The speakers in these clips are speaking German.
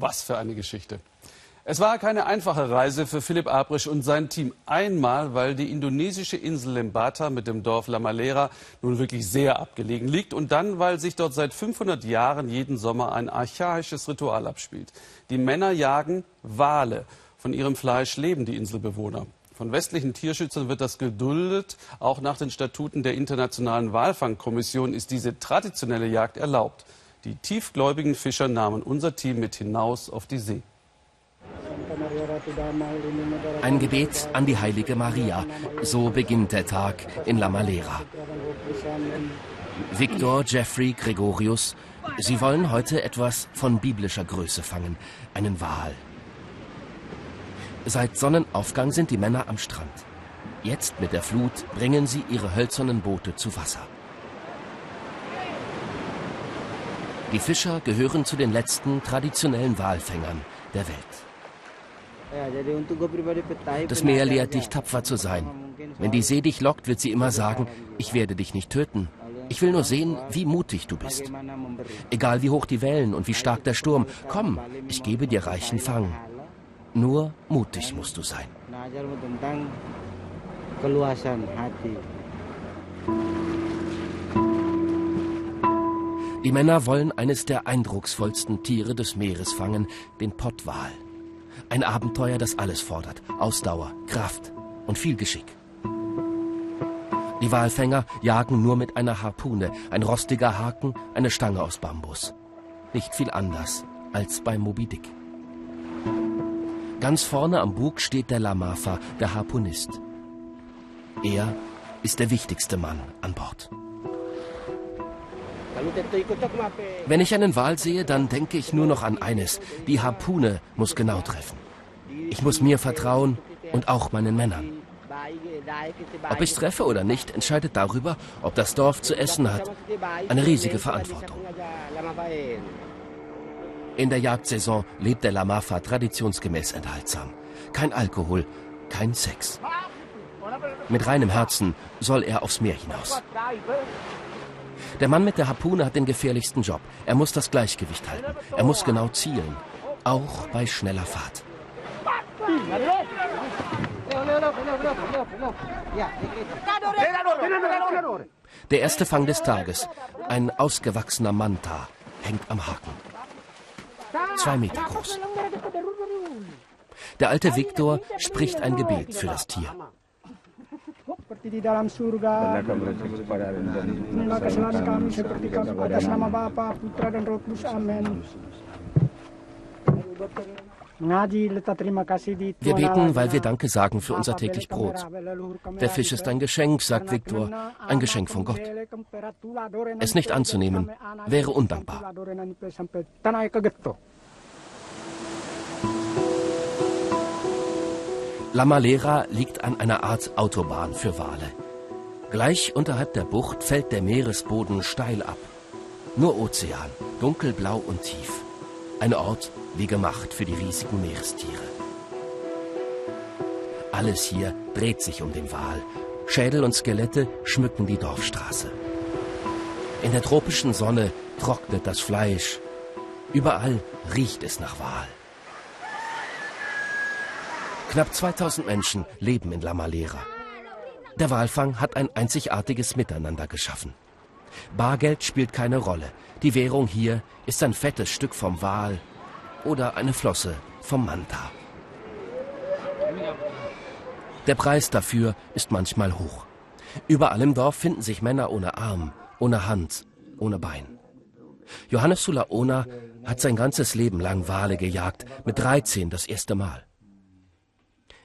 Was für eine Geschichte. Es war keine einfache Reise für Philipp Abrisch und sein Team. Einmal, weil die indonesische Insel Lembata mit dem Dorf Lamalera nun wirklich sehr abgelegen liegt und dann, weil sich dort seit 500 Jahren jeden Sommer ein archaisches Ritual abspielt. Die Männer jagen Wale. Von ihrem Fleisch leben die Inselbewohner. Von westlichen Tierschützern wird das geduldet. Auch nach den Statuten der Internationalen Walfangkommission ist diese traditionelle Jagd erlaubt. Die tiefgläubigen Fischer nahmen unser Team mit hinaus auf die See. Ein Gebet an die heilige Maria. So beginnt der Tag in La Malera. Victor, Jeffrey, Gregorius, sie wollen heute etwas von biblischer Größe fangen, einen Wal. Seit Sonnenaufgang sind die Männer am Strand. Jetzt mit der Flut bringen sie ihre hölzernen Boote zu Wasser. Die Fischer gehören zu den letzten traditionellen Walfängern der Welt. Das Meer lehrt dich, tapfer zu sein. Wenn die See dich lockt, wird sie immer sagen, ich werde dich nicht töten. Ich will nur sehen, wie mutig du bist. Egal wie hoch die Wellen und wie stark der Sturm, komm, ich gebe dir reichen Fang. Nur mutig musst du sein. Die Männer wollen eines der eindrucksvollsten Tiere des Meeres fangen, den Pottwal. Ein Abenteuer, das alles fordert. Ausdauer, Kraft und viel Geschick. Die Walfänger jagen nur mit einer Harpune, ein rostiger Haken, eine Stange aus Bambus. Nicht viel anders als bei Moby Dick. Ganz vorne am Bug steht der Lamafa, der Harpunist. Er ist der wichtigste Mann an Bord. Wenn ich einen Wal sehe, dann denke ich nur noch an eines. Die Harpune muss genau treffen. Ich muss mir vertrauen und auch meinen Männern. Ob ich treffe oder nicht, entscheidet darüber, ob das Dorf zu essen hat. Eine riesige Verantwortung. In der Jagdsaison lebt der Lamafa traditionsgemäß enthaltsam. Kein Alkohol, kein Sex. Mit reinem Herzen soll er aufs Meer hinaus. Der Mann mit der Harpune hat den gefährlichsten Job. Er muss das Gleichgewicht halten. Er muss genau zielen. Auch bei schneller Fahrt. Der erste Fang des Tages. Ein ausgewachsener Manta hängt am Haken. Zwei Meter groß. Der alte Viktor spricht ein Gebet für das Tier. Seperti di dalam surga. Inilah kesalahan kami seperti kami atas nama Bapa, Putra dan Roh Kudus. Amin. Wir beten, weil wir Danke sagen für unser täglich Brot. Der Fisch ist ein Geschenk, sagt Viktor, ein Geschenk von Gott. Es nicht anzunehmen, wäre undankbar. La Malera liegt an einer Art Autobahn für Wale. Gleich unterhalb der Bucht fällt der Meeresboden steil ab. Nur Ozean, dunkelblau und tief. Ein Ort wie gemacht für die riesigen Meerestiere. Alles hier dreht sich um den Wal. Schädel und Skelette schmücken die Dorfstraße. In der tropischen Sonne trocknet das Fleisch. Überall riecht es nach Wal. Knapp 2000 Menschen leben in La Malera. Der Walfang hat ein einzigartiges Miteinander geschaffen. Bargeld spielt keine Rolle. Die Währung hier ist ein fettes Stück vom Wal oder eine Flosse vom Manta. Der Preis dafür ist manchmal hoch. Überall im Dorf finden sich Männer ohne Arm, ohne Hand, ohne Bein. Johannes Sulaona hat sein ganzes Leben lang Wale gejagt, mit 13 das erste Mal.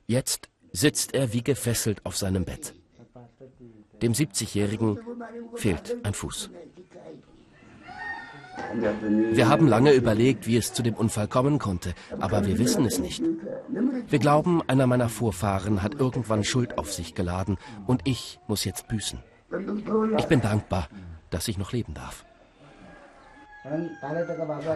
Jetzt sitzt er wie gefesselt auf seinem Bett. Dem 70-Jährigen fehlt ein Fuß. Wir haben lange überlegt, wie es zu dem Unfall kommen konnte, aber wir wissen es nicht. Wir glauben, einer meiner Vorfahren hat irgendwann Schuld auf sich geladen und ich muss jetzt büßen. Ich bin dankbar, dass ich noch leben darf.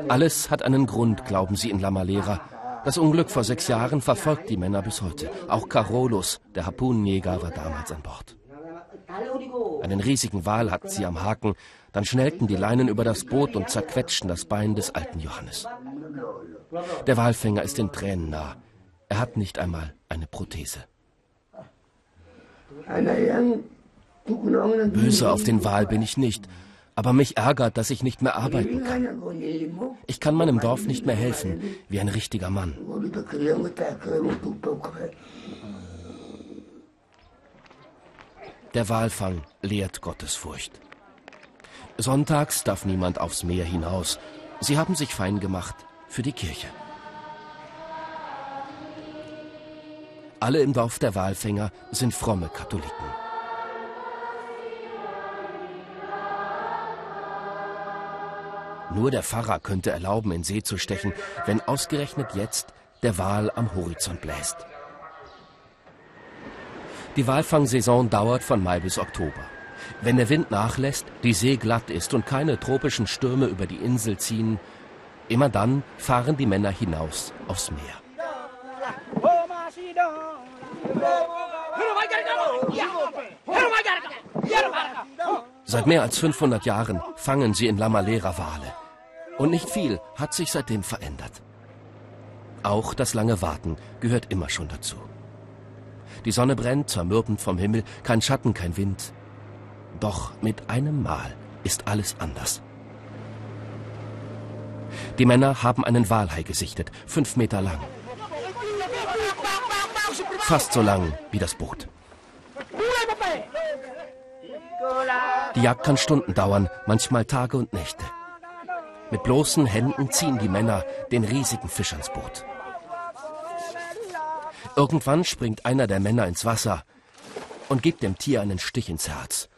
Alles hat einen Grund, glauben sie in La Malera. Das Unglück vor sechs Jahren verfolgt die Männer bis heute. Auch Carolus, der Harpunenjäger, war damals an Bord. Einen riesigen Wal hatten sie am Haken, dann schnellten die Leinen über das Boot und zerquetschten das Bein des alten Johannes. Der Walfänger ist den Tränen nah. Er hat nicht einmal eine Prothese. Böse auf den Wal bin ich nicht, aber mich ärgert, dass ich nicht mehr arbeiten kann. Ich kann meinem Dorf nicht mehr helfen, wie ein richtiger Mann. Der Walfang lehrt Gottesfurcht. Sonntags darf niemand aufs Meer hinaus. Sie haben sich fein gemacht für die Kirche. Alle im Dorf der Walfänger sind fromme Katholiken. Nur der Pfarrer könnte erlauben, in See zu stechen, wenn ausgerechnet jetzt der Wal am Horizont bläst. Die Walfangsaison dauert von Mai bis Oktober. Wenn der Wind nachlässt, die See glatt ist und keine tropischen Stürme über die Insel ziehen, immer dann fahren die Männer hinaus aufs Meer. Seit mehr als 500 Jahren fangen sie in Lamalera Wale. Und nicht viel hat sich seitdem verändert. Auch das lange Warten gehört immer schon dazu. Die Sonne brennt, zermürbend vom Himmel, kein Schatten, kein Wind. Doch mit einem Mal ist alles anders. Die Männer haben einen Walhai gesichtet, fünf Meter lang. Fast so lang wie das Boot. Die Jagd kann Stunden dauern, manchmal Tage und Nächte. Mit bloßen Händen ziehen die Männer den riesigen Fisch ans Boot. Irgendwann springt einer der Männer ins Wasser und gibt dem Tier einen Stich ins Herz.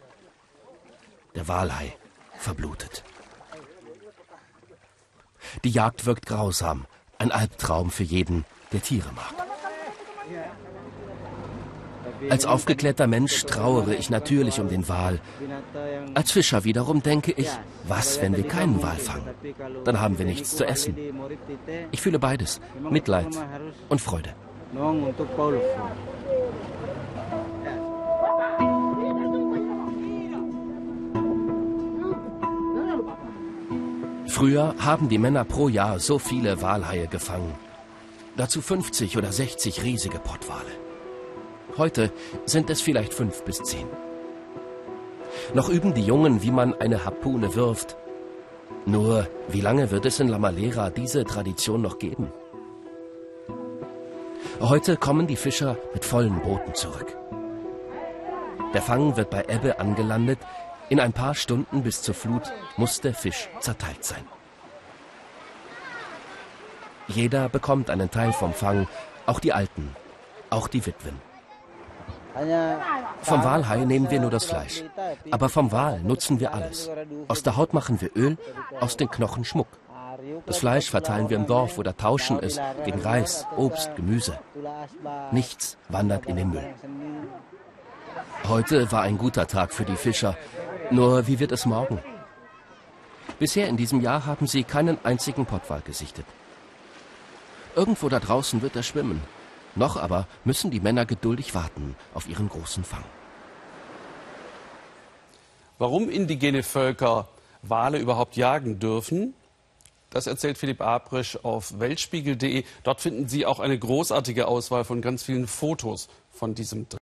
Der Walhai verblutet. Die Jagd wirkt grausam, ein Albtraum für jeden, der Tiere mag. Als aufgeklärter Mensch trauere ich natürlich um den Wal. Als Fischer wiederum denke ich, was, wenn wir keinen Wal fangen? Dann haben wir nichts zu essen. Ich fühle beides, Mitleid und Freude. Früher haben die Männer pro Jahr so viele Walhaie gefangen. Dazu 50 oder 60 riesige Pottwale. Heute sind es vielleicht fünf bis zehn. Noch üben die Jungen, wie man eine Harpune wirft. Nur, wie lange wird es in La Malera diese Tradition noch geben? Heute kommen die Fischer mit vollen Booten zurück. Der Fang wird bei Ebbe angelandet. In ein paar Stunden bis zur Flut muss der Fisch zerteilt sein. Jeder bekommt einen Teil vom Fang, auch die Alten, auch die Witwen. Vom Walhai nehmen wir nur das Fleisch. Aber vom Wal nutzen wir alles. Aus der Haut machen wir Öl, aus den Knochen Schmuck. Das Fleisch verteilen wir im Dorf oder tauschen es gegen Reis, Obst, Gemüse. Nichts wandert in den Müll. Heute war ein guter Tag für die Fischer. Nur wie wird es morgen? Bisher in diesem Jahr haben sie keinen einzigen Pottwal gesichtet. Irgendwo da draußen wird er schwimmen. Noch aber müssen die Männer geduldig warten auf ihren großen Fang. Warum indigene Völker Wale überhaupt jagen dürfen, das erzählt Philipp Abrisch auf weltspiegel.de. Dort finden Sie auch eine großartige Auswahl von ganz vielen Fotos von diesem Dreh.